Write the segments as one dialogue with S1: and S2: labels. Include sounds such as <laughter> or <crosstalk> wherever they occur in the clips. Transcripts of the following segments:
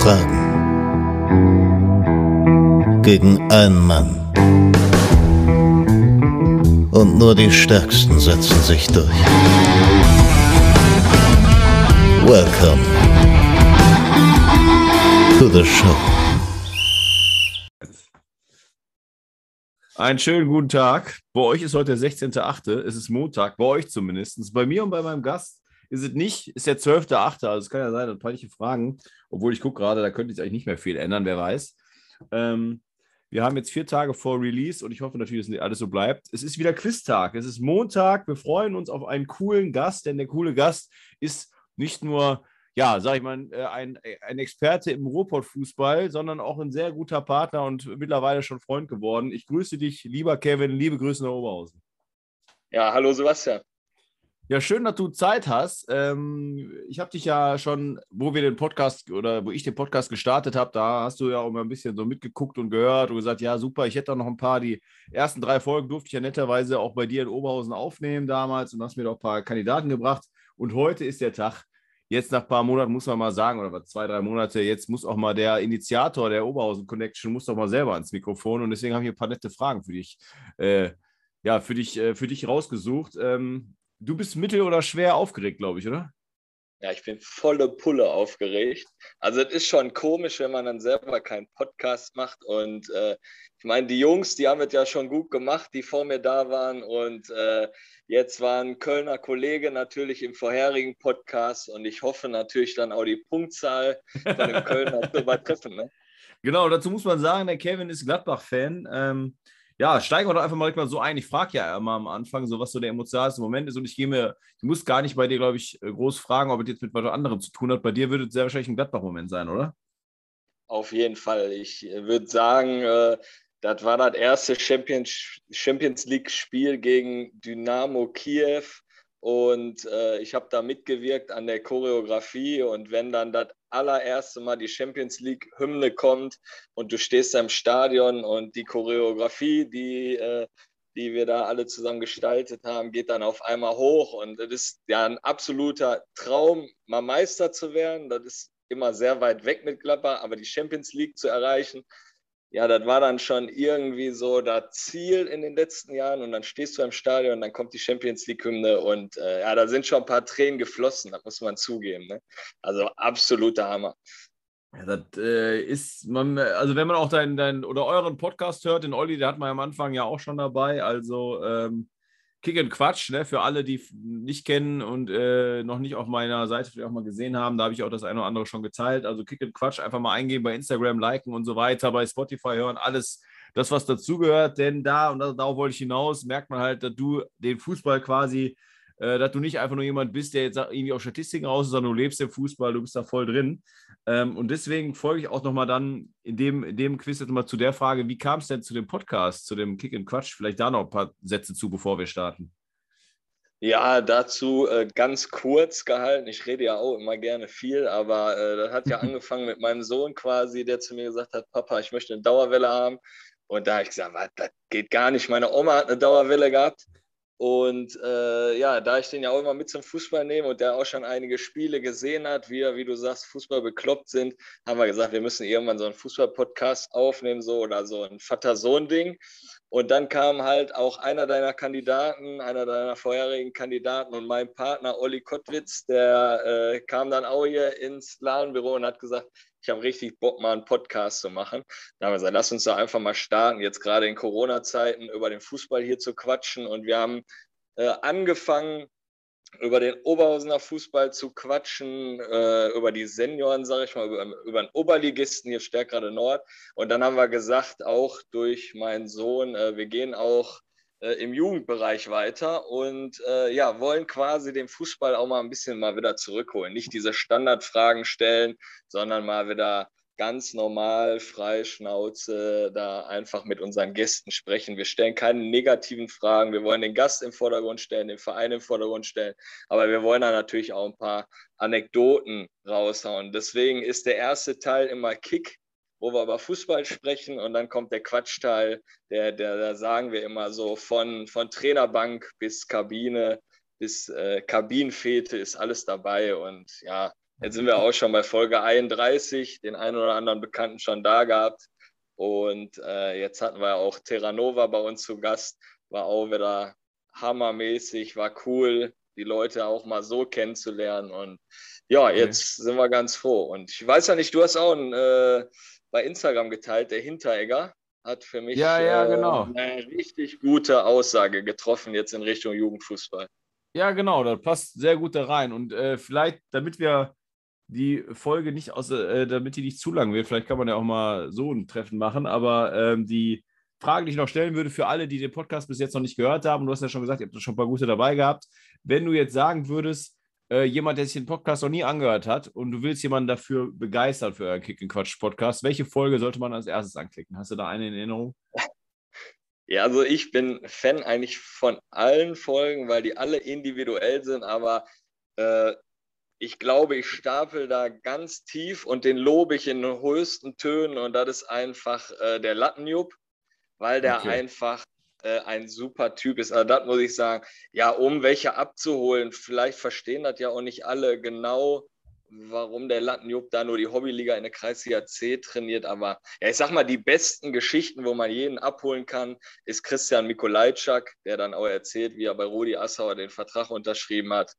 S1: Fragen. Gegen einen Mann. Und nur die Stärksten setzen sich durch. Welcome to the show.
S2: Einen schönen guten Tag. Bei euch ist heute der 16.8. Es ist Montag, bei euch zumindest. Bei mir und bei meinem Gast ist es nicht, ist der 12.8. Also es kann ja sein, dass peinliche Fragen, obwohl ich gucke gerade, da könnte sich eigentlich nicht mehr viel ändern, wer weiß. Ähm, wir haben jetzt vier Tage vor Release und ich hoffe natürlich, dass alles so bleibt. Es ist wieder Quiztag. Es ist Montag. Wir freuen uns auf einen coolen Gast, denn der coole Gast ist nicht nur ja, sag ich mal, äh, ein, ein Experte im Ruhrpott-Fußball, sondern auch ein sehr guter Partner und mittlerweile schon Freund geworden. Ich grüße dich, lieber Kevin, liebe Grüße nach Oberhausen.
S3: Ja, hallo Sebastian.
S2: Ja, schön, dass du Zeit hast. Ähm, ich habe dich ja schon, wo wir den Podcast oder wo ich den Podcast gestartet habe, da hast du ja auch mal ein bisschen so mitgeguckt und gehört und gesagt, ja, super, ich hätte da noch ein paar, die ersten drei Folgen durfte ich ja netterweise auch bei dir in Oberhausen aufnehmen damals und hast mir doch ein paar Kandidaten gebracht. Und heute ist der Tag, jetzt nach ein paar Monaten muss man mal sagen, oder zwei, drei Monate, jetzt muss auch mal der Initiator der Oberhausen Connection, muss doch mal selber ans Mikrofon. Und deswegen habe ich ein paar nette Fragen für dich, äh, ja, für dich, äh, für dich rausgesucht. Ähm, du bist mittel oder schwer aufgeregt, glaube ich, oder?
S3: Ja, ich bin volle Pulle aufgeregt. Also es ist schon komisch, wenn man dann selber keinen Podcast macht. Und äh, ich meine, die Jungs, die haben es ja schon gut gemacht, die vor mir da waren. Und äh, jetzt waren Kölner Kollege natürlich im vorherigen Podcast. Und ich hoffe natürlich dann auch die Punktzahl von dem <laughs> Kölner zu übertreffen. Ne?
S2: Genau, dazu muss man sagen, der Kevin ist Gladbach-Fan. Ähm, ja, steigen wir doch einfach mal so ein. Ich frage ja immer am Anfang, so was so der emotionalste Moment ist. Und ich gehe mir, ich muss gar nicht bei dir, glaube ich, äh, groß fragen, ob es jetzt mit was anderem zu tun hat. Bei dir würde es sehr wahrscheinlich ein Gladbach-Moment sein, oder?
S3: Auf jeden Fall. Ich äh, würde sagen, äh, das war das erste Champions, Champions League-Spiel gegen Dynamo Kiew. Und äh, ich habe da mitgewirkt an der Choreografie. Und wenn dann das allererste Mal die Champions League-Hymne kommt und du stehst da im Stadion und die Choreografie, die, äh, die wir da alle zusammen gestaltet haben, geht dann auf einmal hoch. Und das ist ja ein absoluter Traum, mal Meister zu werden. Das ist immer sehr weit weg mit Gladbach, aber die Champions League zu erreichen, ja, das war dann schon irgendwie so das Ziel in den letzten Jahren und dann stehst du im Stadion und dann kommt die Champions League-Hymne und äh, ja, da sind schon ein paar Tränen geflossen, das muss man zugeben. Ne? Also absoluter Hammer.
S2: Ja, das äh, ist man, also wenn man auch deinen dein, oder euren Podcast hört, den Olli, der hat man am Anfang ja auch schon dabei, also ähm, Kick and Quatsch, ne, für alle, die nicht kennen und äh, noch nicht auf meiner Seite vielleicht auch mal gesehen haben, da habe ich auch das eine oder andere schon geteilt. Also Kick and Quatsch einfach mal eingeben bei Instagram, liken und so weiter, bei Spotify hören, alles das, was dazugehört. Denn da, und darauf wollte ich hinaus, merkt man halt, dass du den Fußball quasi äh, dass du nicht einfach nur jemand bist, der jetzt irgendwie auf Statistiken raus ist, sondern du lebst im Fußball, du bist da voll drin. Ähm, und deswegen folge ich auch nochmal dann in dem, in dem Quiz jetzt mal zu der Frage, wie kam es denn zu dem Podcast, zu dem Kick and Quatsch? Vielleicht da noch ein paar Sätze zu, bevor wir starten.
S3: Ja, dazu äh, ganz kurz gehalten. Ich rede ja auch immer gerne viel, aber äh, das hat ja <laughs> angefangen mit meinem Sohn quasi, der zu mir gesagt hat, Papa, ich möchte eine Dauerwelle haben. Und da habe ich gesagt, was, das geht gar nicht. Meine Oma hat eine Dauerwelle gehabt. Und äh, ja, da ich den ja auch immer mit zum Fußball nehme und der auch schon einige Spiele gesehen hat, wie, wie du sagst, Fußball bekloppt sind, haben wir gesagt, wir müssen irgendwann so einen Fußball-Podcast aufnehmen, so oder so ein Vater-Sohn-Ding. Und dann kam halt auch einer deiner Kandidaten, einer deiner vorherigen Kandidaten und mein Partner Olli Kottwitz, der äh, kam dann auch hier ins Ladenbüro und hat gesagt, ich habe richtig Bock, mal einen Podcast zu machen. Da haben wir gesagt, lass uns da einfach mal starten, jetzt gerade in Corona-Zeiten über den Fußball hier zu quatschen. Und wir haben äh, angefangen, über den Oberhausener Fußball zu quatschen, äh, über die Senioren, sage ich mal, über, über den Oberligisten, hier Stärkrade Nord. Und dann haben wir gesagt, auch durch meinen Sohn, äh, wir gehen auch äh, im Jugendbereich weiter und äh, ja, wollen quasi den Fußball auch mal ein bisschen mal wieder zurückholen. Nicht diese Standardfragen stellen, sondern mal wieder ganz normal, frei Schnauze, da einfach mit unseren Gästen sprechen. Wir stellen keine negativen Fragen. Wir wollen den Gast im Vordergrund stellen, den Verein im Vordergrund stellen. Aber wir wollen da natürlich auch ein paar Anekdoten raushauen. Deswegen ist der erste Teil immer Kick wo wir über Fußball sprechen und dann kommt der Quatschteil, der, der, da sagen wir immer so von, von Trainerbank bis Kabine bis äh, Kabinenfete ist alles dabei und ja, Jetzt sind wir auch schon bei Folge 31, den einen oder anderen Bekannten schon da gehabt. Und äh, jetzt hatten wir auch Terranova bei uns zu Gast. War auch wieder hammermäßig, war cool, die Leute auch mal so kennenzulernen. Und ja, jetzt okay. sind wir ganz froh. Und ich weiß ja nicht, du hast auch ein, äh, bei Instagram geteilt, der Hinteregger hat für mich
S2: ja, ja,
S3: äh,
S2: genau.
S3: eine richtig gute Aussage getroffen jetzt in Richtung Jugendfußball.
S2: Ja, genau, das passt sehr gut da rein. Und äh, vielleicht, damit wir die Folge nicht aus, äh, damit die nicht zu lang wird, vielleicht kann man ja auch mal so ein Treffen machen, aber ähm, die Frage, die ich noch stellen würde für alle, die den Podcast bis jetzt noch nicht gehört haben, du hast ja schon gesagt, ihr habt schon ein paar gute dabei gehabt. Wenn du jetzt sagen würdest, äh, jemand, der sich den Podcast noch nie angehört hat und du willst jemanden dafür begeistern für euren Kick Quatsch Podcast, welche Folge sollte man als erstes anklicken? Hast du da eine in Erinnerung? <laughs>
S3: Ja, also ich bin Fan eigentlich von allen Folgen, weil die alle individuell sind, aber äh, ich glaube, ich stapel da ganz tief und den lobe ich in den höchsten Tönen und das ist einfach äh, der Lattenjupp, weil der okay. einfach äh, ein super Typ ist. Also das muss ich sagen. Ja, um welche abzuholen, vielleicht verstehen das ja auch nicht alle genau, warum der Lattenjupp da nur die Hobbyliga in der Kreisliga C trainiert. Aber ja, ich sag mal, die besten Geschichten, wo man jeden abholen kann, ist Christian Mikolajczak, der dann auch erzählt, wie er bei Rudi Assauer den Vertrag unterschrieben hat.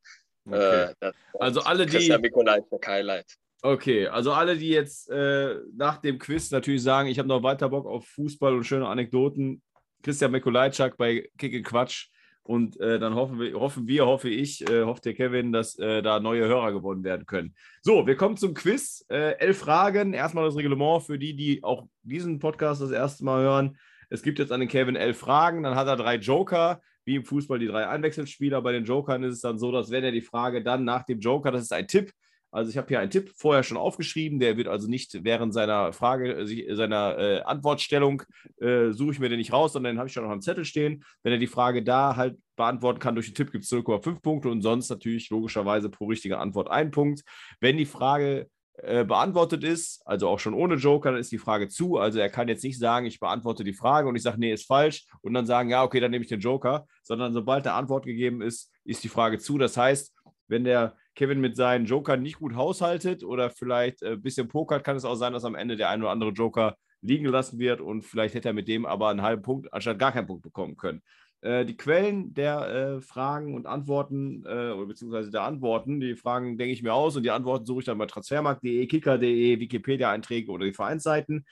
S2: Okay. Äh, also alle die.
S3: Christian Mikolajczak Highlight.
S2: Okay, also alle, die jetzt äh, nach dem Quiz natürlich sagen, ich habe noch weiter Bock auf Fußball und schöne Anekdoten, Christian Mikulajczak bei Kick Quatsch. Und äh, dann hoffen wir, hoffen wir, hoffe ich, äh, hofft der Kevin, dass äh, da neue Hörer gewonnen werden können. So, wir kommen zum Quiz. Äh, elf Fragen. Erstmal das Reglement für die, die auch diesen Podcast das erste Mal hören. Es gibt jetzt an den Kevin elf Fragen. Dann hat er drei Joker, wie im Fußball die drei Einwechselspieler. Bei den Jokern ist es dann so, dass wenn er die Frage dann nach dem Joker, das ist ein Tipp, also ich habe hier einen Tipp vorher schon aufgeschrieben, der wird also nicht während seiner Frage, äh, seiner äh, Antwortstellung, äh, suche ich mir den nicht raus, sondern den habe ich schon auf dem Zettel stehen. Wenn er die Frage da halt beantworten kann durch den Tipp, gibt es 0,5 Punkte und sonst natürlich logischerweise pro richtige Antwort ein Punkt. Wenn die Frage äh, beantwortet ist, also auch schon ohne Joker, dann ist die Frage zu. Also er kann jetzt nicht sagen, ich beantworte die Frage und ich sage, nee, ist falsch und dann sagen, ja, okay, dann nehme ich den Joker, sondern sobald eine Antwort gegeben ist, ist die Frage zu. Das heißt, wenn der Kevin mit seinen Jokern nicht gut haushaltet oder vielleicht ein äh, bisschen pokert, kann es auch sein, dass am Ende der ein oder andere Joker liegen gelassen wird und vielleicht hätte er mit dem aber einen halben Punkt anstatt gar keinen Punkt bekommen können. Äh, die Quellen der äh, Fragen und Antworten, äh, beziehungsweise der Antworten, die Fragen denke ich mir aus und die Antworten suche ich dann bei transfermarkt.de, kicker.de, Wikipedia-Einträge oder die Vereinsseiten.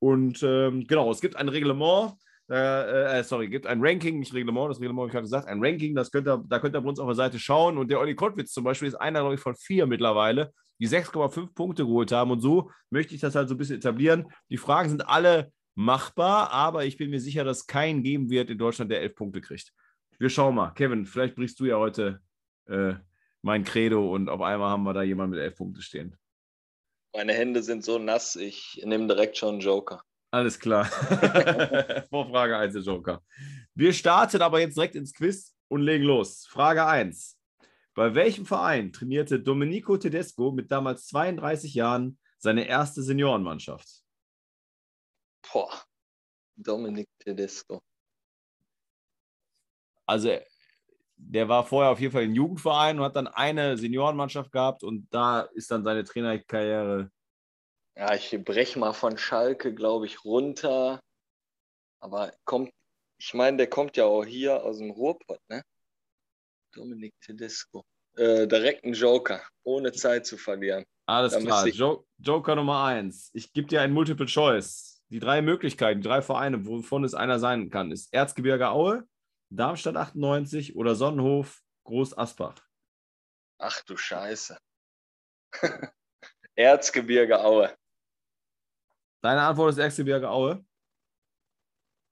S2: Und ähm, genau, es gibt ein Reglement, äh, äh, sorry, gibt ein Ranking, nicht Reglement, das Reglement habe ich gerade gesagt, ein Ranking, das könnt ihr, da könnt ihr bei uns auf der Seite schauen. Und der Olli Kottwitz zum Beispiel ist einer, glaube ich, von vier mittlerweile, die 6,5 Punkte geholt haben. Und so möchte ich das halt so ein bisschen etablieren. Die Fragen sind alle machbar, aber ich bin mir sicher, dass keinen geben wird in Deutschland, der elf Punkte kriegt. Wir schauen mal. Kevin, vielleicht brichst du ja heute äh, mein Credo und auf einmal haben wir da jemanden mit elf Punkte stehen.
S3: Meine Hände sind so nass, ich nehme direkt schon einen Joker.
S2: Alles klar. <laughs> Vor Frage 1 der Joker. Wir starten aber jetzt direkt ins Quiz und legen los. Frage 1. Bei welchem Verein trainierte Domenico Tedesco mit damals 32 Jahren seine erste Seniorenmannschaft?
S3: Boah, Domenico Tedesco.
S2: Also, der war vorher auf jeden Fall im Jugendverein und hat dann eine Seniorenmannschaft gehabt und da ist dann seine Trainerkarriere
S3: ja, ich breche mal von Schalke, glaube ich, runter. Aber kommt, ich meine, der kommt ja auch hier aus dem Ruhrpott, ne? Dominik Tedesco. Äh, direkt ein Joker, ohne Zeit zu verlieren.
S2: Alles da klar. Jo Joker Nummer eins. Ich gebe dir ein Multiple Choice. Die drei Möglichkeiten, die drei Vereine, wovon es einer sein kann, ist Erzgebirge Aue, Darmstadt 98 oder Sonnenhof Groß Asbach.
S3: Ach du Scheiße. <laughs> Erzgebirge Aue.
S2: Deine Antwort ist Erzgebirge Aue?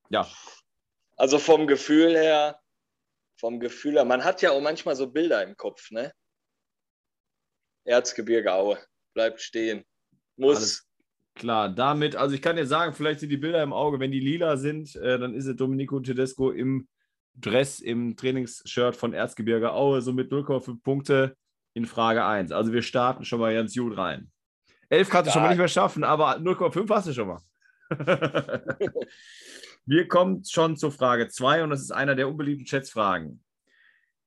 S2: Ja.
S3: Also vom Gefühl her, vom Gefühl her, man hat ja auch manchmal so Bilder im Kopf, ne? Erzgebirge Aue, bleibt stehen. Muss. Alles
S2: klar, damit, also ich kann dir sagen, vielleicht sind die Bilder im Auge, wenn die lila sind, äh, dann ist es Domenico Tedesco im Dress, im Trainingsshirt von Erzgebirge Aue, so mit 0,5 Punkte in Frage 1. Also wir starten schon mal ganz gut rein. 11 kannst du schon mal nicht mehr schaffen, aber 0,5 hast du schon mal. <laughs> Wir kommen schon zur Frage 2 und das ist einer der unbeliebten Schätzfragen.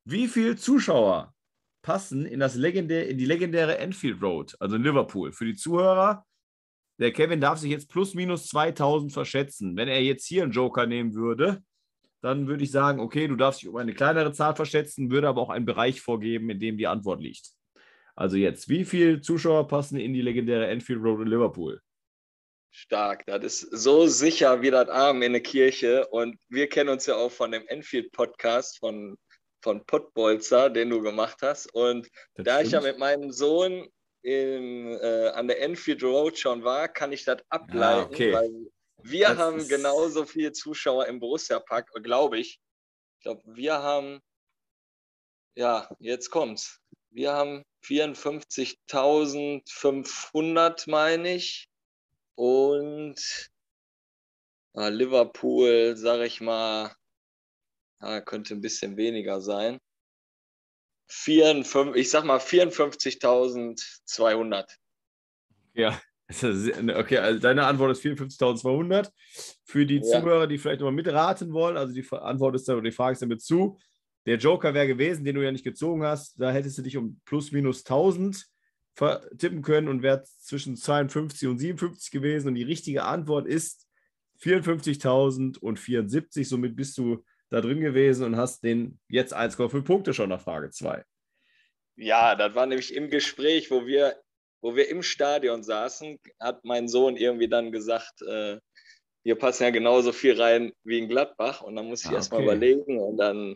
S2: Wie viele Zuschauer passen in, das legendär, in die legendäre Enfield Road, also in Liverpool. Für die Zuhörer, der Kevin darf sich jetzt plus minus 2000 verschätzen. Wenn er jetzt hier einen Joker nehmen würde, dann würde ich sagen, okay, du darfst dich um eine kleinere Zahl verschätzen, würde aber auch einen Bereich vorgeben, in dem die Antwort liegt. Also jetzt, wie viele Zuschauer passen in die legendäre Enfield Road in Liverpool?
S3: Stark, das ist so sicher wie das Arm in der Kirche. Und wir kennen uns ja auch von dem Enfield-Podcast von, von Pottbolzer, den du gemacht hast. Und das da stimmt. ich ja mit meinem Sohn in, äh, an der Enfield Road schon war, kann ich das ableiten, ah, okay. weil wir das haben genauso viele Zuschauer im Borussia-Park, glaube ich. Ich glaube, wir haben, ja, jetzt kommt's. Wir haben 54.500, meine ich. Und äh, Liverpool, sage ich mal, ja, könnte ein bisschen weniger sein. 54, ich sag mal 54.200.
S2: Ja, okay, also deine Antwort ist 54.200. Für die ja. Zuhörer, die vielleicht nochmal mitraten wollen, also die Antwort ist dann, oder die Frage ist damit zu. Der Joker wäre gewesen, den du ja nicht gezogen hast. Da hättest du dich um plus minus 1000 tippen können und wäre zwischen 52 und 57 gewesen. Und die richtige Antwort ist 54.074. Somit bist du da drin gewesen und hast den jetzt 1,5 Punkte schon nach Frage 2.
S3: Ja, das war nämlich im Gespräch, wo wir, wo wir im Stadion saßen, hat mein Sohn irgendwie dann gesagt, äh, hier passen ja genauso viel rein wie in Gladbach. Und dann muss ich ah, erst mal überlegen und dann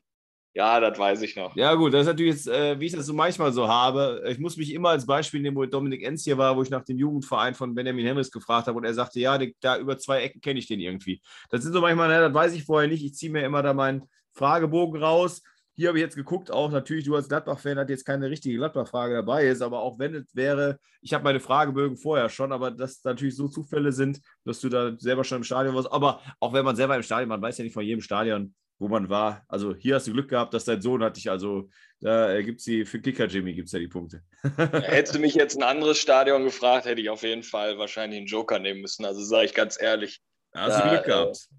S3: ja, das weiß ich noch.
S2: Ja, gut, das ist natürlich jetzt, äh, wie ich das so manchmal so habe. Ich muss mich immer als Beispiel nehmen, wo Dominik Enz hier war, wo ich nach dem Jugendverein von Benjamin Henrys gefragt habe und er sagte, ja, da über zwei Ecken kenne ich den irgendwie. Das sind so manchmal, ne, das weiß ich vorher nicht. Ich ziehe mir immer da meinen Fragebogen raus. Hier habe ich jetzt geguckt, auch natürlich, du als Gladbach-Fan hat jetzt keine richtige Gladbach-Frage dabei ist, aber auch wenn es wäre, ich habe meine Fragebögen vorher schon, aber dass natürlich so Zufälle sind, dass du da selber schon im Stadion warst. Aber auch wenn man selber im Stadion, man weiß ja nicht von jedem Stadion, wo man war. Also hier hast du Glück gehabt, dass dein Sohn hat dich, also da gibt es die, für Kicker Jimmy gibt es ja die Punkte.
S3: Hättest du mich jetzt ein anderes Stadion gefragt, hätte ich auf jeden Fall wahrscheinlich einen Joker nehmen müssen. Also sage ich ganz ehrlich.
S2: Da hast du Glück gehabt.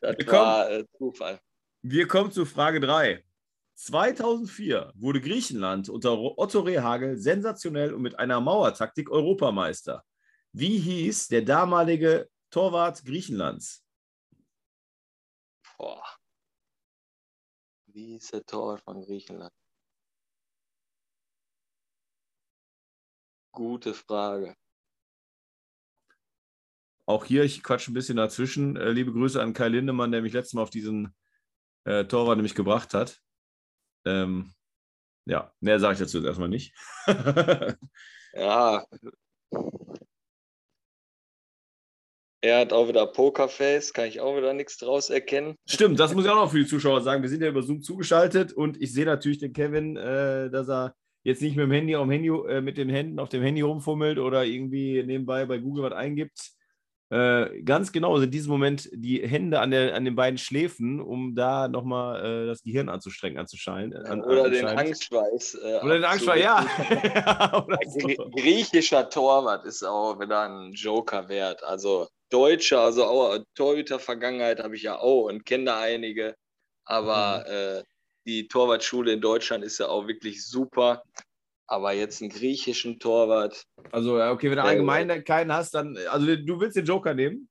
S3: Äh, das wir war äh, Zufall.
S2: Wir kommen zu Frage 3. 2004 wurde Griechenland unter Otto Rehagel sensationell und mit einer Mauertaktik Europameister. Wie hieß der damalige Torwart Griechenlands?
S3: Boah. Wie ist der Torwart von Griechenland? Gute Frage.
S2: Auch hier, ich quatsche ein bisschen dazwischen. Äh, liebe Grüße an Kai Lindemann, der mich letztes Mal auf diesen äh, Torwart nämlich gebracht hat. Ähm, ja, mehr sage ich dazu jetzt erstmal nicht. <laughs>
S3: ja, er hat auch wieder Pokerface, kann ich auch wieder nichts draus erkennen.
S2: Stimmt, das muss ich auch noch für die Zuschauer sagen. Wir sind ja über Zoom zugeschaltet und ich sehe natürlich den Kevin, äh, dass er jetzt nicht mit dem Handy, am Handy äh, mit den Händen auf dem Handy rumfummelt oder irgendwie nebenbei bei Google was eingibt. Äh, ganz genau also in diesem Moment die Hände an, der, an den beiden Schläfen, um da nochmal äh, das Gehirn anzustrengen, anzuschalten. An,
S3: oder den Angstschweiß.
S2: Äh, oder den Angstschweiß, ja.
S3: ja <laughs> Griechischer Torwart ist auch wieder ein Joker wert. Also Deutscher, also auch Torhüter-Vergangenheit habe ich ja auch und kenne da einige. Aber mhm. äh, die Torwartschule in Deutschland ist ja auch wirklich super. Aber jetzt einen griechischen Torwart.
S2: Also, ja, okay, wenn du allgemein keinen hast, dann. Also, du willst den Joker nehmen?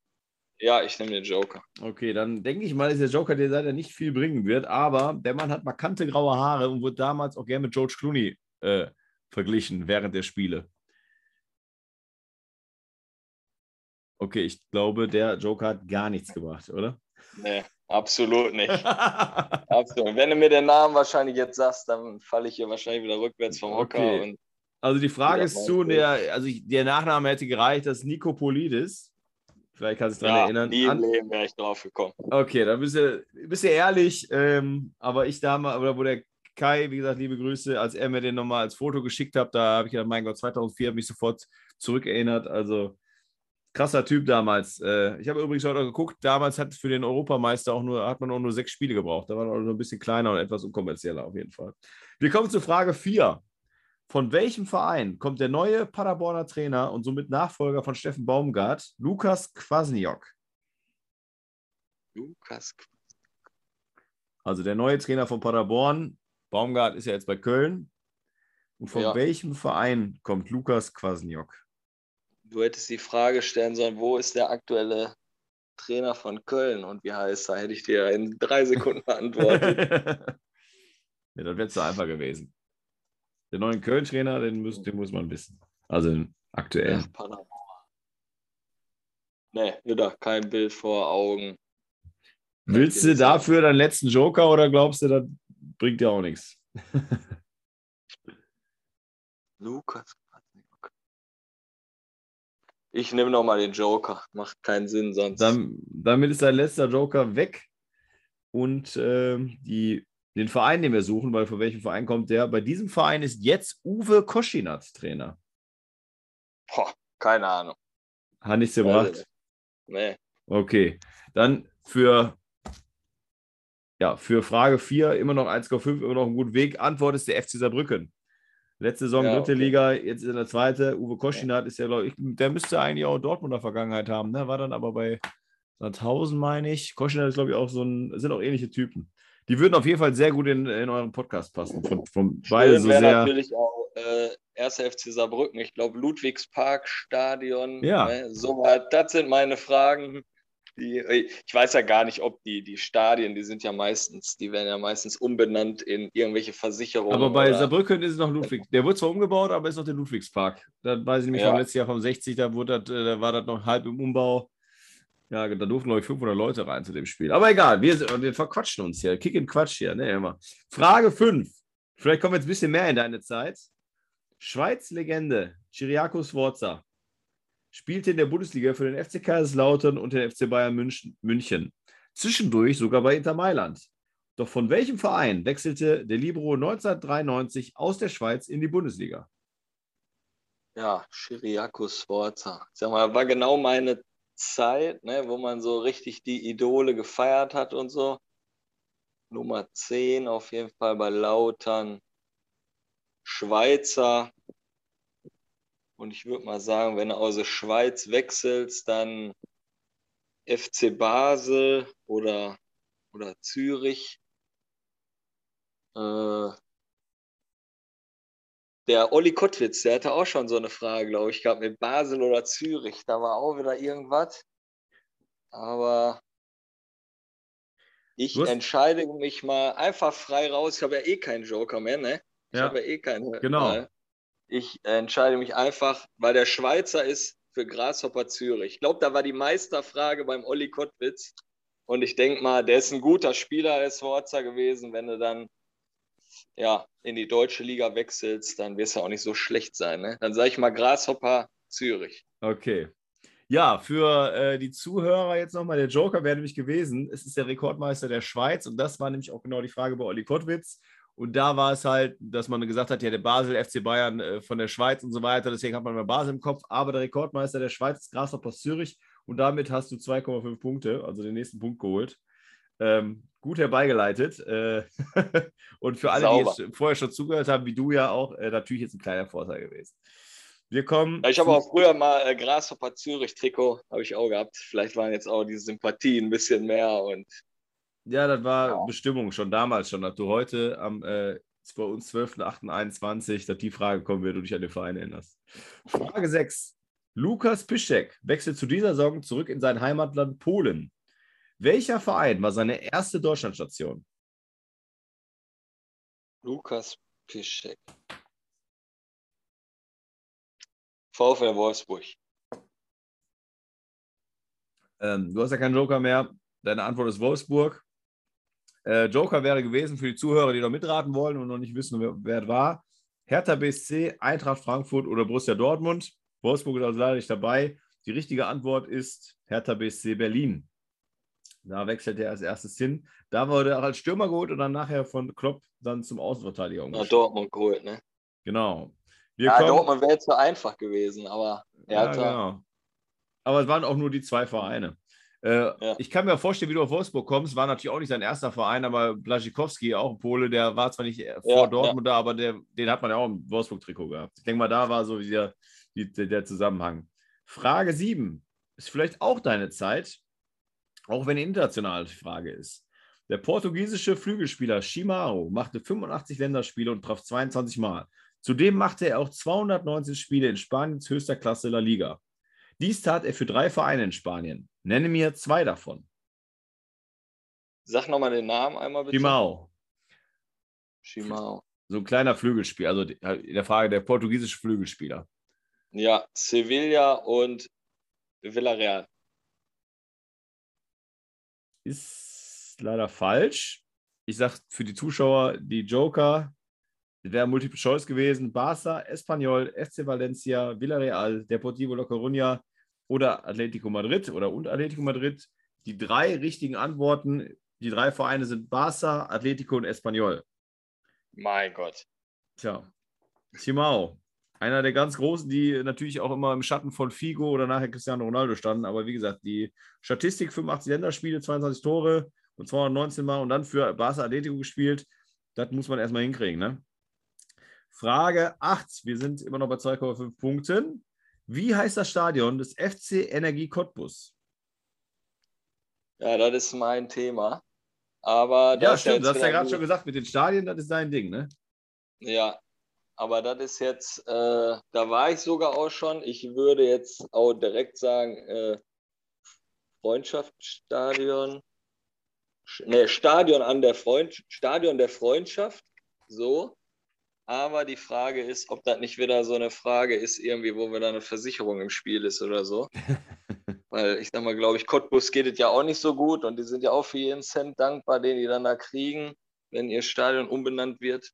S3: Ja, ich nehme den Joker.
S2: Okay, dann denke ich mal, ist der Joker, der leider nicht viel bringen wird. Aber der Mann hat markante graue Haare und wurde damals auch gerne mit George Clooney äh, verglichen während der Spiele. Okay, ich glaube, der Joker hat gar nichts gebracht, oder?
S3: Nee, absolut nicht. <laughs> absolut. Wenn du mir den Namen wahrscheinlich jetzt sagst, dann falle ich hier wahrscheinlich wieder rückwärts vom Hocker. Okay.
S2: also die Frage ist zu, der, also ich, der Nachname hätte gereicht, das ist Nikopolidis. Vielleicht kannst du dich daran
S3: ja,
S2: erinnern.
S3: Nie im Leben wäre ich drauf gekommen.
S2: Okay, dann bist du, bist du ehrlich. Ähm, aber ich damals, oder wo der Kai, wie gesagt, liebe Grüße, als er mir den nochmal als Foto geschickt hat, da habe ich gedacht, mein Gott, 2004 habe mich sofort zurückerinnert. Also krasser Typ damals. Äh, ich habe übrigens heute geguckt, damals hat für den Europameister auch nur, hat man auch nur sechs Spiele gebraucht. Da war er noch ein bisschen kleiner und etwas unkommerzieller auf jeden Fall. Wir kommen zu Frage 4. Von welchem Verein kommt der neue Paderborner Trainer und somit Nachfolger von Steffen Baumgart, Lukas Kwasniok?
S3: Lukas
S2: Also der neue Trainer von Paderborn. Baumgart ist ja jetzt bei Köln. Und von
S3: Ja.
S2: welchem Verein kommt Lukas Kwasniok?
S3: Du hättest die Frage stellen sollen, wo ist der aktuelle Trainer von Köln und wie heißt er? Hätte ich dir in drei Sekunden <laughs> beantwortet. <laughs>
S2: ja, das wäre zu einfach gewesen. Den neuen Köln-Trainer, den muss, den muss man wissen. Also den aktuellen.
S3: Ja, Panama. Nee, wieder kein Bild vor Augen.
S2: Willst du dafür deinen letzten Joker oder glaubst du, das bringt dir auch nichts? <laughs>
S3: Lukas. Ich nehme nochmal den Joker. Macht keinen Sinn sonst.
S2: Dann, damit ist dein letzter Joker weg. Und ähm, die, den Verein, den wir suchen, weil von welchem Verein kommt der? Bei diesem Verein ist jetzt Uwe Koschinat Trainer.
S3: Boah, keine Ahnung.
S2: Hat nichts gebracht.
S3: nicht. Nee.
S2: Okay. Dann für, ja, für Frage 4 immer noch 1,5, immer noch ein guter Weg. Antwort ist der FC Saarbrücken. Letzte Saison
S3: Ja,
S2: dritte
S3: okay.
S2: Liga, jetzt in der zweite. Uwe Koschinat ist ja, glaube ich, der müsste eigentlich auch Dortmunder Vergangenheit haben, ne? War dann aber bei Sandhausen, meine ich. Koschinat ist, glaube ich, auch so ein, sind auch ähnliche Typen. Die würden auf jeden Fall sehr gut in, in euren Podcast passen. Von, von beide so sehr.
S3: natürlich auch äh, 1. FC Saarbrücken. Ich glaube, Ludwigsparkstadion.
S2: Ja.
S3: Ne, so weit. Das sind meine Fragen. Die, ich weiß ja gar nicht, ob die, die Stadien, die sind ja meistens, die werden ja meistens umbenannt in irgendwelche Versicherungen.
S2: Aber bei Saarbrücken ist es noch Ludwig. Der wurde zwar umgebaut, aber ist noch der Ludwigspark. Da weiß ich nämlich
S3: Ja.
S2: vom letzten Jahr vom 60, da, wurde das, äh, da war das noch halb im Umbau. Ja, da durften, glaube ich, 500 Leute rein zu dem Spiel. Aber egal, wir, wir verquatschen uns hier. Kick in Quatsch hier, ne, immer. Frage 5. Vielleicht kommen wir jetzt ein bisschen mehr in deine Zeit. Schweiz-Legende Chiriakos Sforza spielte in der Bundesliga für den FC Kaiserslautern und den FC Bayern München. Zwischendurch sogar bei Inter Mailand. Doch von welchem Verein wechselte der Libero 1993 aus der Schweiz in die Bundesliga?
S3: Ja, Chiriakos Sforza. Sag mal, war genau meine Zeit, ne, wo man so richtig die Idole gefeiert hat und so. Nummer 10 auf jeden Fall bei Lautern. Schweizer. Und ich würde mal sagen, wenn du aus der Schweiz wechselst, dann FC Basel oder, oder Zürich. Äh, der Olli Kottwitz, der hatte auch schon so eine Frage, glaube ich, gehabt mit Basel oder Zürich. Da war auch wieder irgendwas. Aber ich
S2: hast-
S3: entscheide mich mal einfach frei raus. Ich habe ja eh keinen Joker mehr, ne? Ich
S2: Ja,
S3: habe ja eh keine.
S2: genau.
S3: Wahl. Ich entscheide mich einfach, weil der Schweizer ist für Grasshopper Zürich. Ich glaube, da war die Meisterfrage beim Olli Kottwitz. Und ich denke mal, der ist ein guter Spieler, der Sforza gewesen. Wenn du dann ja, in die deutsche Liga wechselst, dann wirst du auch nicht so schlecht sein. Ne? Dann sage ich mal Grasshopper Zürich.
S2: Okay. Ja, für äh, die Zuhörer jetzt nochmal, der Joker wäre nämlich gewesen, es ist der Rekordmeister der Schweiz und das war nämlich auch genau die Frage bei Olli Kottwitz. Und da war es halt, dass man gesagt hat, ja, der Basel, FC Bayern äh, von der Schweiz und so weiter, deswegen hat man mal Basel im Kopf, aber der Rekordmeister der Schweiz ist Grasshopper Zürich und damit hast du 2,5 Punkte, also den nächsten Punkt geholt. Ähm, gut herbeigeleitet. Äh, <laughs> und für alle,
S3: Sauber.
S2: die jetzt vorher schon zugehört haben, wie du ja auch, äh, natürlich jetzt ein kleiner Vorteil gewesen. Wir kommen.
S3: Ich habe auch früher mal äh, Grasshopper Zürich Trikot, habe ich auch gehabt. Vielleicht waren jetzt auch die Sympathien ein bisschen mehr und
S2: Ja, das war
S3: Ja.
S2: Bestimmung schon damals schon, dass du heute am äh, bei uns 12.08.21, dass die Frage kommen wird und dich an den Verein erinnerst. Frage 6. Lukas Piszczek wechselt zu dieser Saison zurück in sein Heimatland Polen. Welcher Verein war seine erste Deutschlandstation?
S3: Lukas Piszczek. VfL Wolfsburg.
S2: Ähm, du hast ja keinen Joker mehr. Deine Antwort ist Wolfsburg. Äh, Joker wäre gewesen für die Zuhörer, die noch mitraten wollen und noch nicht wissen, wer, wer es war. Hertha BSC, Eintracht Frankfurt oder Borussia Dortmund. Wolfsburg ist also leider nicht dabei. Die richtige Antwort ist Hertha BSC Berlin. Da wechselt er als erstes hin. Da wurde er auch als Stürmer geholt und dann nachher von Klopp dann zum Außenverteidiger umgestellt.
S3: Dortmund geholt, ne?
S2: Genau. Wir
S3: Ja,
S2: kommen-
S3: Dortmund wäre zu einfach gewesen, aber
S2: ja,
S3: Hertha,
S2: genau. Aber es waren auch nur die zwei Vereine. Äh,
S3: Ja.
S2: Ich kann mir vorstellen, wie du auf Wolfsburg kommst. War natürlich auch nicht sein erster Verein, aber Blaschikowski, auch ein Pole, der war zwar nicht äh, vor
S3: Ja,
S2: Dortmund da, aber der, den hat man ja auch im Wolfsburg-Trikot gehabt. Ich denke mal, da war so wieder die, der, der Zusammenhang. Frage 7 ist vielleicht auch deine Zeit, auch wenn eine internationale Frage ist. Der portugiesische Flügelspieler Shimaro machte 85 Länderspiele und traf 22 Mal. Zudem machte er auch 219 Spiele in Spaniens höchster Klasse La Liga. Dies tat er für drei Vereine in Spanien. Nenne mir zwei davon.
S3: Sag nochmal den Namen einmal bitte.
S2: Timao,
S3: Chimao.
S2: so ein kleiner Flügelspieler, also die- in der Frage der portugiesische Flügelspieler.
S3: Ja, Sevilla und Villarreal.
S2: Ist leider falsch. Ich sage für die Zuschauer, die Joker, wäre Multiple Choice gewesen. Barça, Espanyol, FC Valencia, Villarreal, Deportivo La Coruña oder Atletico Madrid oder und Atletico Madrid. Die drei richtigen Antworten, die drei Vereine sind Barça, Atletico und Espanyol.
S3: Mein Gott.
S2: Tja, Timao, einer der ganz Großen, die natürlich auch immer im Schatten von Figo oder nachher Cristiano Ronaldo standen. Aber wie gesagt, die Statistik 85 Länderspiele, 22 Tore und 219 Mal und dann für Barca Atletico gespielt. Das muss man erstmal hinkriegen. Ne? Frage 8. Wir sind immer noch bei 2,5 Punkten. Wie heißt das Stadion des FC Energie Cottbus?
S3: Ja, das ist mein Thema. Aber
S2: Ja,
S3: das
S2: stimmt.
S3: jetzt
S2: Du hast ja gerade schon gesagt, mit den Stadien, das ist dein Ding, ne?
S3: Ja, aber das ist jetzt, äh, da war ich sogar auch schon. Ich würde jetzt auch direkt sagen, äh, Freundschaftsstadion. Sch- Nee, Stadion an der Freund, Stadion der Freundschaft. So. Aber die Frage ist, ob das nicht wieder so eine Frage ist, irgendwie, wo wieder eine Versicherung im Spiel ist oder so. <laughs> Weil ich sag mal, glaube ich, Cottbus geht es ja auch nicht so gut und die sind ja auch für jeden Cent dankbar, den die dann da kriegen, wenn ihr Stadion umbenannt wird.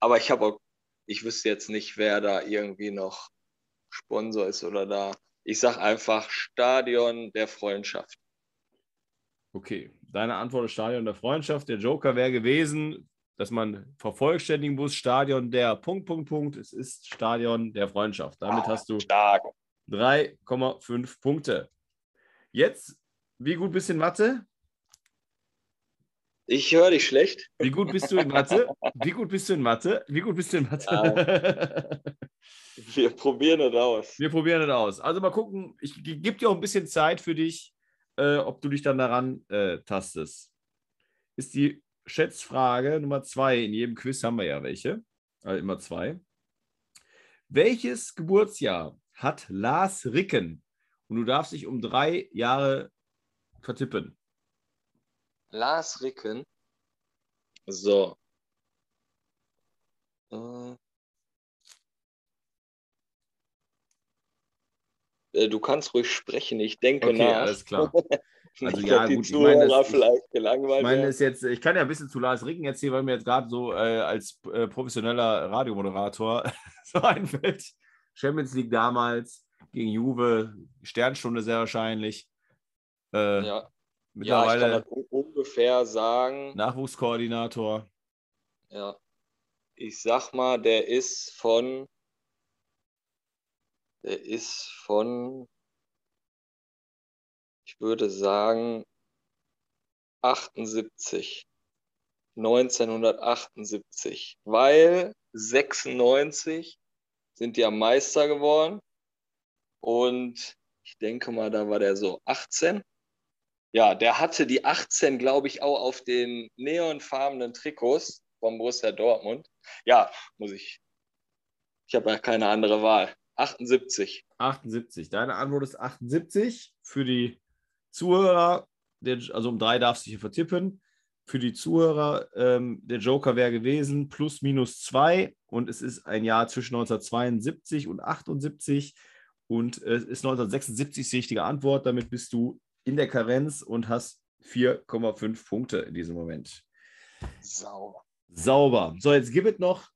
S3: Aber ich habe auch, ich wüsste jetzt nicht, wer da irgendwie noch Sponsor ist oder da. Ich sag einfach Stadion der Freundschaft.
S2: Okay, deine Antwort ist Stadion der Freundschaft. Der Joker wäre gewesen, dass man vervollständigen muss, Stadion der Punkt, Punkt, Punkt. Es ist Stadion der Freundschaft. Damit
S3: Ah,
S2: hast du
S3: Stark.
S2: 3,5 Punkte. Jetzt, wie gut bist du in Mathe?
S3: Ich höre dich schlecht.
S2: Wie gut bist du in Mathe? Wie gut bist du in Mathe? Wie gut bist du in Mathe?
S3: Wir probieren es aus.
S2: Wir probieren das aus. Also mal gucken, ich gebe dir auch ein bisschen Zeit für dich, äh, ob du dich dann daran äh, tastest. Ist die Schätzfrage Nummer zwei. In jedem Quiz haben wir ja welche. Also immer zwei. Welches Geburtsjahr hat Lars Ricken? Und du darfst dich um drei Jahre vertippen.
S3: Lars Ricken. So. Äh. Du kannst ruhig sprechen, ich denke
S2: Okay,
S3: nach.
S2: alles klar. <laughs> Also
S3: Nicht,
S2: ja, gut, ich meine, das-
S3: vielleicht gelangweilt
S2: Ich meine, ist jetzt, ich kann ja ein bisschen zu Lars Ricken erzählen, weil mir jetzt gerade so äh, als äh, professioneller Radiomoderator <laughs> so einfällt. Champions League damals gegen Juve, Sternstunde sehr wahrscheinlich. Äh,
S3: Ja. ja, ich kann
S2: mittlerweile
S3: das un- ungefähr sagen.
S2: Nachwuchskoordinator.
S3: Ja. Ich sag mal, der ist von. Der ist von. Ich würde sagen 78. 1978. Weil 96 sind die ja Meister geworden. Und ich denke mal, da war der so 18. Ja, der hatte die 18, glaube ich, auch auf den neonfarbenen Trikots vom Borussia Dortmund. Ja, muss ich. Ich habe ja keine andere Wahl. 78.
S2: 78. Deine Antwort ist 78. Für die Zuhörer, der, also um drei darfst du hier vertippen. Für die Zuhörer, ähm, der Joker wäre gewesen plus minus zwei und es ist ein Jahr zwischen 1972 und 78 und es ist 1976 die richtige Antwort. Damit bist du in der Karenz und hast 4,5 Punkte in diesem Moment.
S3: Sauber.
S2: Sauber. So, jetzt gibt es noch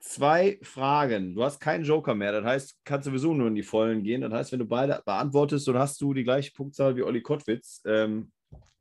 S2: zwei Fragen. Du hast keinen Joker mehr. Das heißt, kannst sowieso nur in die Vollen gehen. Das heißt, wenn du beide beantwortest, dann hast du die gleiche Punktzahl wie Olli Kottwitz. Ähm,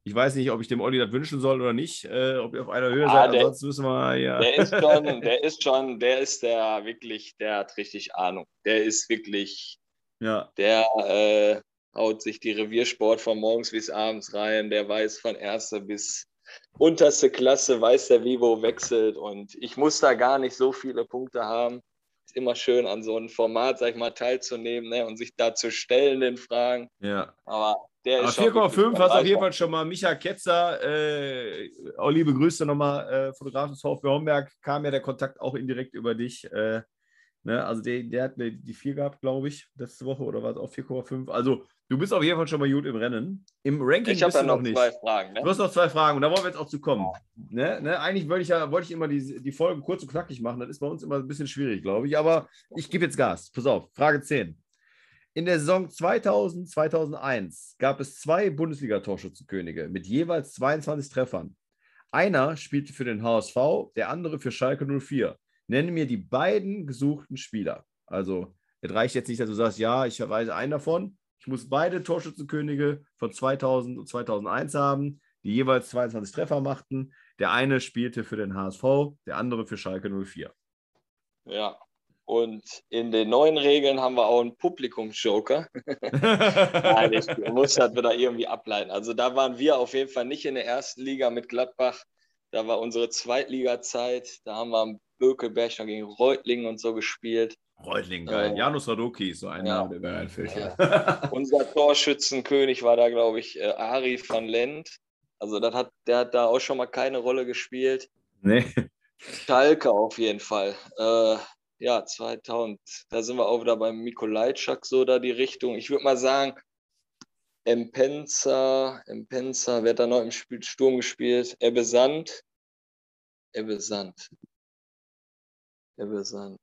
S2: ich weiß nicht, ob ich dem Olli das wünschen soll oder nicht, äh, ob ihr auf einer Höhe
S3: Ah,
S2: seid.
S3: der-
S2: Ansonsten müssen wir ja.
S3: Der ist <laughs> schon, der ist schon, der ist der wirklich, der hat richtig Ahnung. Der ist wirklich,
S2: ja.
S3: der äh, haut sich die Reviersport von morgens bis abends rein. Der weiß von erster bis unterste Klasse, weiß der, wie wo wechselt. Und ich muss da gar nicht so viele Punkte haben. Ist immer schön, an so einem Format, sag ich mal, teilzunehmen ne, und sich da zu stellen, den Fragen.
S2: ja.
S3: Aber der
S2: Aber
S3: ist schon
S2: 4,5
S3: wirklich
S2: hast auf jeden. Fall schon mal Micha Ketzer. Äh, auch liebe Grüße nochmal, äh, Fotograf des VfB Homberg. Kam ja der Kontakt auch indirekt über dich. Äh, ne? Also der, der hat mir die 4 gehabt, glaube ich, letzte Woche oder war es auch 4,5. Also du bist auf jeden Fall schon mal gut im Rennen. Im Ranking
S3: Ich
S2: bist du
S3: noch
S2: noch nicht.
S3: zwei Fragen. Ne?
S2: Du hast noch zwei Fragen und da wollen wir jetzt auch zu kommen. Ne? Ne? Eigentlich wollte ich ja wollte ich immer die, die Folgen kurz und knackig machen. Das ist bei uns immer ein bisschen schwierig, glaube ich. Aber ich gebe jetzt Gas. Pass auf, Frage 10. In der Saison 2000, 2001 gab es zwei Bundesliga-Torschützenkönige mit jeweils 22 Treffern. Einer spielte für den HSV, der andere für Schalke 04. Nenne mir die beiden gesuchten Spieler. Also, es reicht jetzt nicht, dass du sagst, ja, ich weiß einen davon. Ich muss beide Torschützenkönige von 2000 und 2001 haben, die jeweils 22 Treffer machten. Der eine spielte für den HSV, der andere für Schalke 04.
S3: Ja. Und in den neuen Regeln haben wir auch einen Publikumsjoker. <laughs> Nein, ich muss das wieder irgendwie ableiten. Also da waren wir auf jeden Fall nicht in der ersten Liga mit Gladbach. Da war unsere Zweitliga-Zeit. Da haben wir am Bökelberg noch gegen Reutlingen und so gespielt.
S2: Reutling, geil.
S3: Ja.
S2: Janus Radoki ist so ein
S3: Ja.
S2: Name, der mir einfällt.
S3: Ja. <laughs> Unser Torschützenkönig war da, glaube ich, äh, Ari van Lent. Also das hat, der hat da auch schon mal keine Rolle gespielt.
S2: nee.
S3: Schalke auf jeden Fall. Äh, ja, 2000, da sind wir auch wieder beim Mikolajczak so da die Richtung. Ich würde mal sagen, Empenza, Empenza, wer hat da noch im Spiel, Sturm gespielt? Ebbe Sand. Ebbe Sand. Ebbe Sand.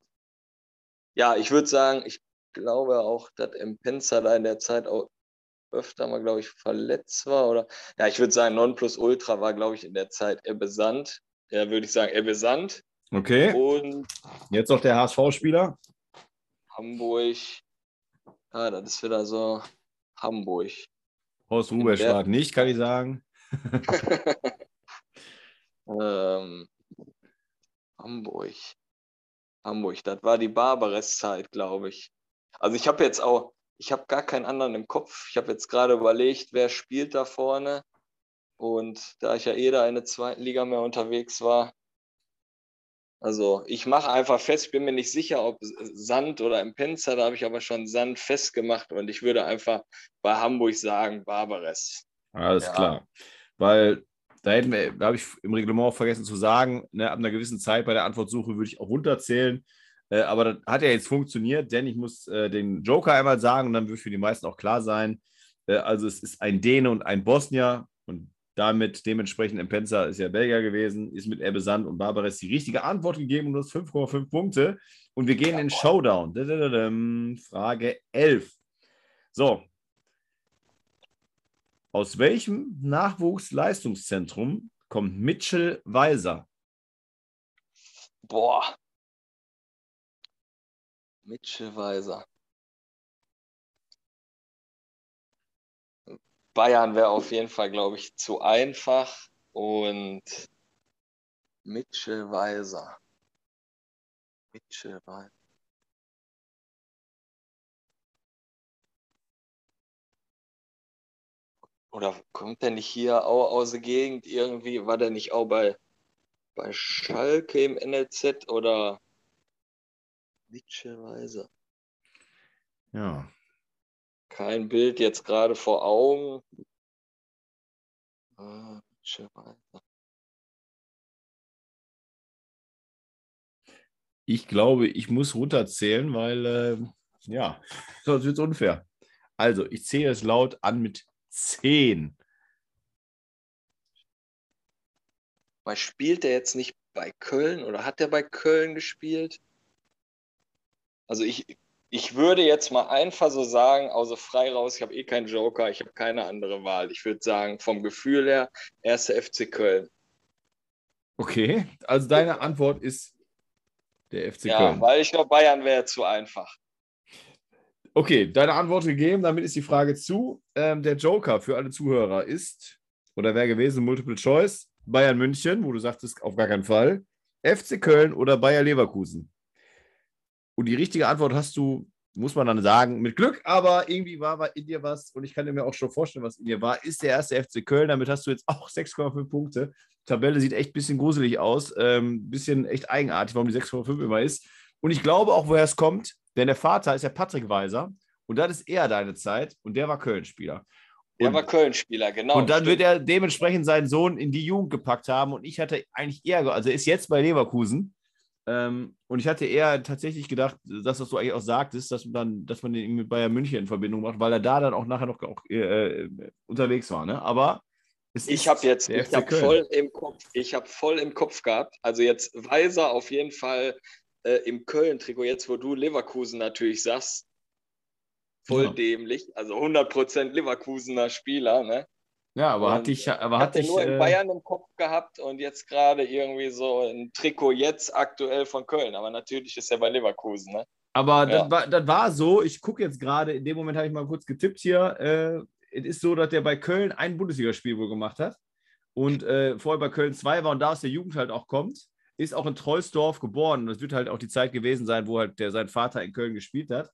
S3: Ja, ich würde sagen, ich glaube auch, dass Empenza da in der Zeit auch öfter mal, glaube ich, verletzt war. Oder ja, ich würde sagen, Nonplusultra war, glaube ich, in der Zeit Ebbe Sand. Ja, würde ich sagen, Ebbe Sand.
S2: Okay,
S3: Und
S2: jetzt noch der HSV-Spieler.
S3: Hamburg. Ja, das ist wieder so Hamburg.
S2: Horst Ruberstadt nicht, kann ich sagen. <laughs>
S3: Ähm, Hamburg. Hamburg, das war die Barbares-Zeit, glaube ich. Also ich habe jetzt auch, ich habe gar keinen anderen im Kopf. Ich habe jetzt gerade überlegt, wer spielt da vorne. Und da ich ja eh da in der zweiten Liga mehr unterwegs war, also ich mache einfach fest, ich bin mir nicht sicher, ob Sand oder Impenza, da habe ich aber schon Sand festgemacht und ich würde einfach bei Hamburg sagen Barbares.
S2: Alles
S3: Ja.
S2: klar. Weil da hätten wir, da habe ich im Reglement auch vergessen zu sagen, ne, ab einer gewissen Zeit bei der Antwortsuche würde ich auch runterzählen. Äh, aber das hat ja jetzt funktioniert, denn ich muss äh, den Joker einmal sagen und dann wird für die meisten auch klar sein. Äh, also es ist ein Däne und ein Bosnier und damit dementsprechend Impenza ist ja Belgier gewesen, ist mit Ebbe Sand und Barbares die richtige Antwort gegeben und du hast 5,5 Punkte. Und wir gehen in Showdown. Frage 11. So, aus welchem Nachwuchsleistungszentrum kommt Mitchell Weiser?
S3: Boah. Mitchell Weiser. Bayern wäre auf jeden Fall, glaube ich, zu einfach. Und Mitchell Weiser. Mitchell Weiser. Oder kommt der nicht hier auch aus der Gegend irgendwie? War der nicht auch bei, bei Schalke im NLZ oder Mitchell Weiser?
S2: Ja,
S3: Kein Bild jetzt gerade vor Augen. Ah,
S2: ich glaube, ich muss runterzählen, weil, äh, ja, <laughs> sonst wird es unfair. Also, ich zähle es laut an mit 10.
S3: Weil spielt er jetzt nicht bei Köln oder hat er bei Köln gespielt? Also ich, ich würde jetzt mal einfach so sagen, außer frei raus, ich habe eh keinen Joker, ich habe keine andere Wahl. Ich würde sagen, vom Gefühl her, erste FC Köln.
S2: Okay, also deine Antwort ist der FC
S3: ja,
S2: Köln.
S3: weil ich glaube, Bayern wäre zu einfach.
S2: Okay, deine Antwort gegeben, damit ist die Frage zu. Ähm, der Joker für alle Zuhörer ist, oder wäre gewesen, Multiple Choice, Bayern München, wo du sagtest, auf gar keinen Fall, FC Köln oder Bayer Leverkusen. Und die richtige Antwort hast du, muss man dann sagen, mit Glück, aber irgendwie war, in dir was, und ich kann mir auch schon vorstellen, was in dir war, ist der erste FC Köln. Damit hast du jetzt auch <laughs> 6,5 Punkte. Tabelle sieht echt ein bisschen gruselig aus, ein ähm, bisschen echt eigenartig, warum die 6,5 immer ist. Und ich glaube auch, woher es kommt, denn der Vater ist ja Patrick Weiser und das ist eher deine Zeit und der war Köln-Spieler.
S3: Der war Köln-Spieler, genau.
S2: und dann
S3: stimmt.
S2: wird er dementsprechend seinen Sohn in die Jugend gepackt haben. Und ich hatte eigentlich eher, also er ist jetzt bei Leverkusen. Ähm, und ich hatte eher tatsächlich gedacht, dass das du eigentlich auch sagtest, dass man, dann, dass man den mit Bayern München in Verbindung macht, weil er da dann auch nachher noch auch, äh, äh, unterwegs war. Ne? Aber es
S3: Ich
S2: ist
S3: habe jetzt, ich
S2: Köln.
S3: voll im Kopf, ich habe voll im Kopf gehabt. Also jetzt Weiser auf jeden Fall äh, im Köln-Trikot, jetzt wo du Leverkusen natürlich sagst, voll
S2: Ja.
S3: dämlich. Also 100% Leverkusener Spieler, ne?
S2: Ja, aber
S3: Und,
S2: hatte ich, aber
S3: Hat
S2: hatte
S3: er
S2: ich.
S3: nur in
S2: äh,
S3: Bayern im Kopf gehabt und jetzt gerade irgendwie so ein Trikot jetzt aktuell von Köln. Aber natürlich ist er bei Leverkusen, ne?
S2: Aber
S3: Ja.
S2: das, war, das war so, ich gucke jetzt gerade, in dem Moment habe ich mal kurz getippt hier. Äh, es ist so, dass der bei Köln ein Bundesligaspiel wohl gemacht hat und äh, vorher bei Köln 2 war und da aus der Jugend halt auch kommt. Ist auch in Treusdorf geboren. Das wird halt auch die Zeit gewesen sein, wo halt der, sein Vater in Köln gespielt hat.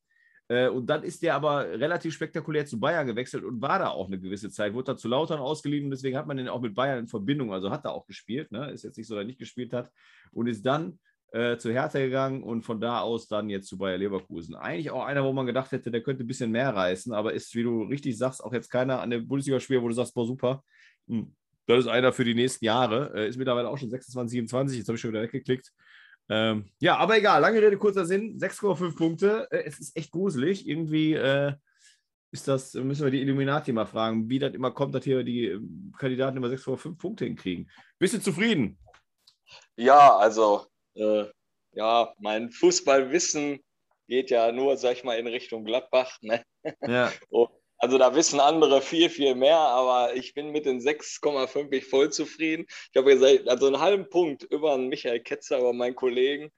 S2: Äh, und dann ist der aber relativ spektakulär zu Bayern gewechselt und war da auch eine gewisse Zeit. Wurde da zu Lautern ausgeliehen und deswegen hat man den auch mit Bayern in Verbindung. Also hat er auch gespielt. Ne? Ist jetzt nicht so, dass er nicht gespielt hat. Und ist dann äh, zu Hertha gegangen und von da aus dann jetzt zu Bayer Leverkusen. Eigentlich auch einer, wo man gedacht hätte, der könnte ein bisschen mehr reißen, aber ist, wie du richtig sagst, auch jetzt keiner an dem Bundesligaspieler, wo du sagst, boah, super. Hm, Das ist einer für die nächsten Jahre. Äh, ist mittlerweile auch schon 26, 27. Jetzt habe ich schon wieder weggeklickt. Ähm, ja, aber egal. Lange Rede, kurzer Sinn. 6,5 Punkte. Äh, es ist echt gruselig. Irgendwie äh, ist das, müssen wir die Illuminati mal fragen, wie das immer kommt, dass hier die ähm, Kandidaten immer 6,5 Punkte hinkriegen. Bist du zufrieden?
S3: Ja, also, äh, ja, mein Fußballwissen geht ja nur, sag ich mal, in Richtung Gladbach, ne?
S2: Ja. <laughs>
S3: Also da wissen andere viel, viel mehr, aber ich bin mit den 6,5 ich voll zufrieden. Ich habe gesagt, also einen halben Punkt über einen Michael Ketzer, über meinen Kollegen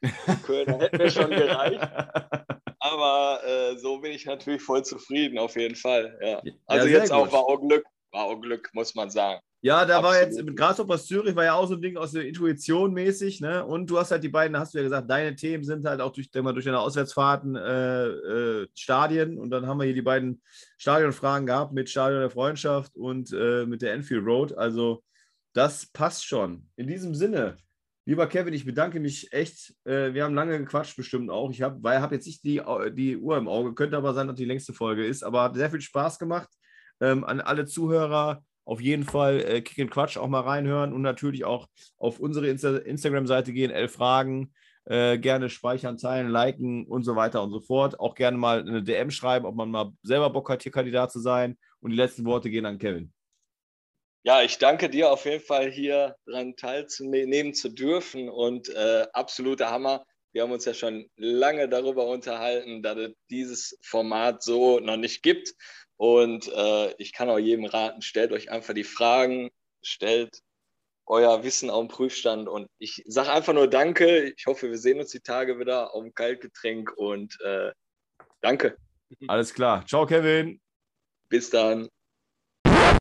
S3: Kölner hätte mir schon gereicht. <laughs> Aber äh, so bin ich natürlich voll zufrieden, auf jeden Fall. Ja. Also
S2: sehr
S3: jetzt auch
S2: gut.
S3: war auch Glück, war auch Glück, muss man sagen.
S2: Ja, da war
S3: Absolut.
S2: jetzt mit Grasshoppers Zürich war ja auch so ein Ding aus der Intuition mäßig, ne? Und du hast halt die beiden, hast du ja gesagt, deine Themen sind halt auch durch, durch deine Auswärtsfahrten äh, äh, Stadien und dann haben wir hier die beiden Stadionfragen gehabt mit Stadion der Freundschaft und äh, mit der Enfield Road. Also das passt schon. In diesem Sinne, lieber Kevin, ich bedanke mich echt. Äh, wir haben lange gequatscht, bestimmt auch. Ich habe, weil ich habe jetzt nicht die, die Uhr im Auge, könnte aber sein, dass die längste Folge ist, aber hat sehr viel Spaß gemacht. Ähm, an alle Zuhörer auf jeden Fall äh, Kick and Quatsch auch mal reinhören und natürlich auch auf unsere Insta Instagram-Seite gehen, elf Fragen, äh, gerne speichern, teilen, liken und so weiter und so fort. Auch gerne mal eine DM schreiben, ob man mal selber Bock hat, hier Kandidat zu sein. Und die letzten Worte gehen an Kevin.
S3: Ja, ich danke dir auf jeden Fall hier dran teilzunehmen zu dürfen und äh, absoluter Hammer. Wir haben uns ja schon lange darüber unterhalten, dass es dieses Format so noch nicht gibt. Und äh, ich kann auch jedem raten, stellt euch einfach die Fragen, stellt euer Wissen auf den Prüfstand. Und ich sage einfach nur Danke. Ich hoffe, wir sehen uns die Tage wieder auf dem Kaltgetränk und äh, danke.
S2: Alles klar. Ciao, Kevin.
S3: Bis dann.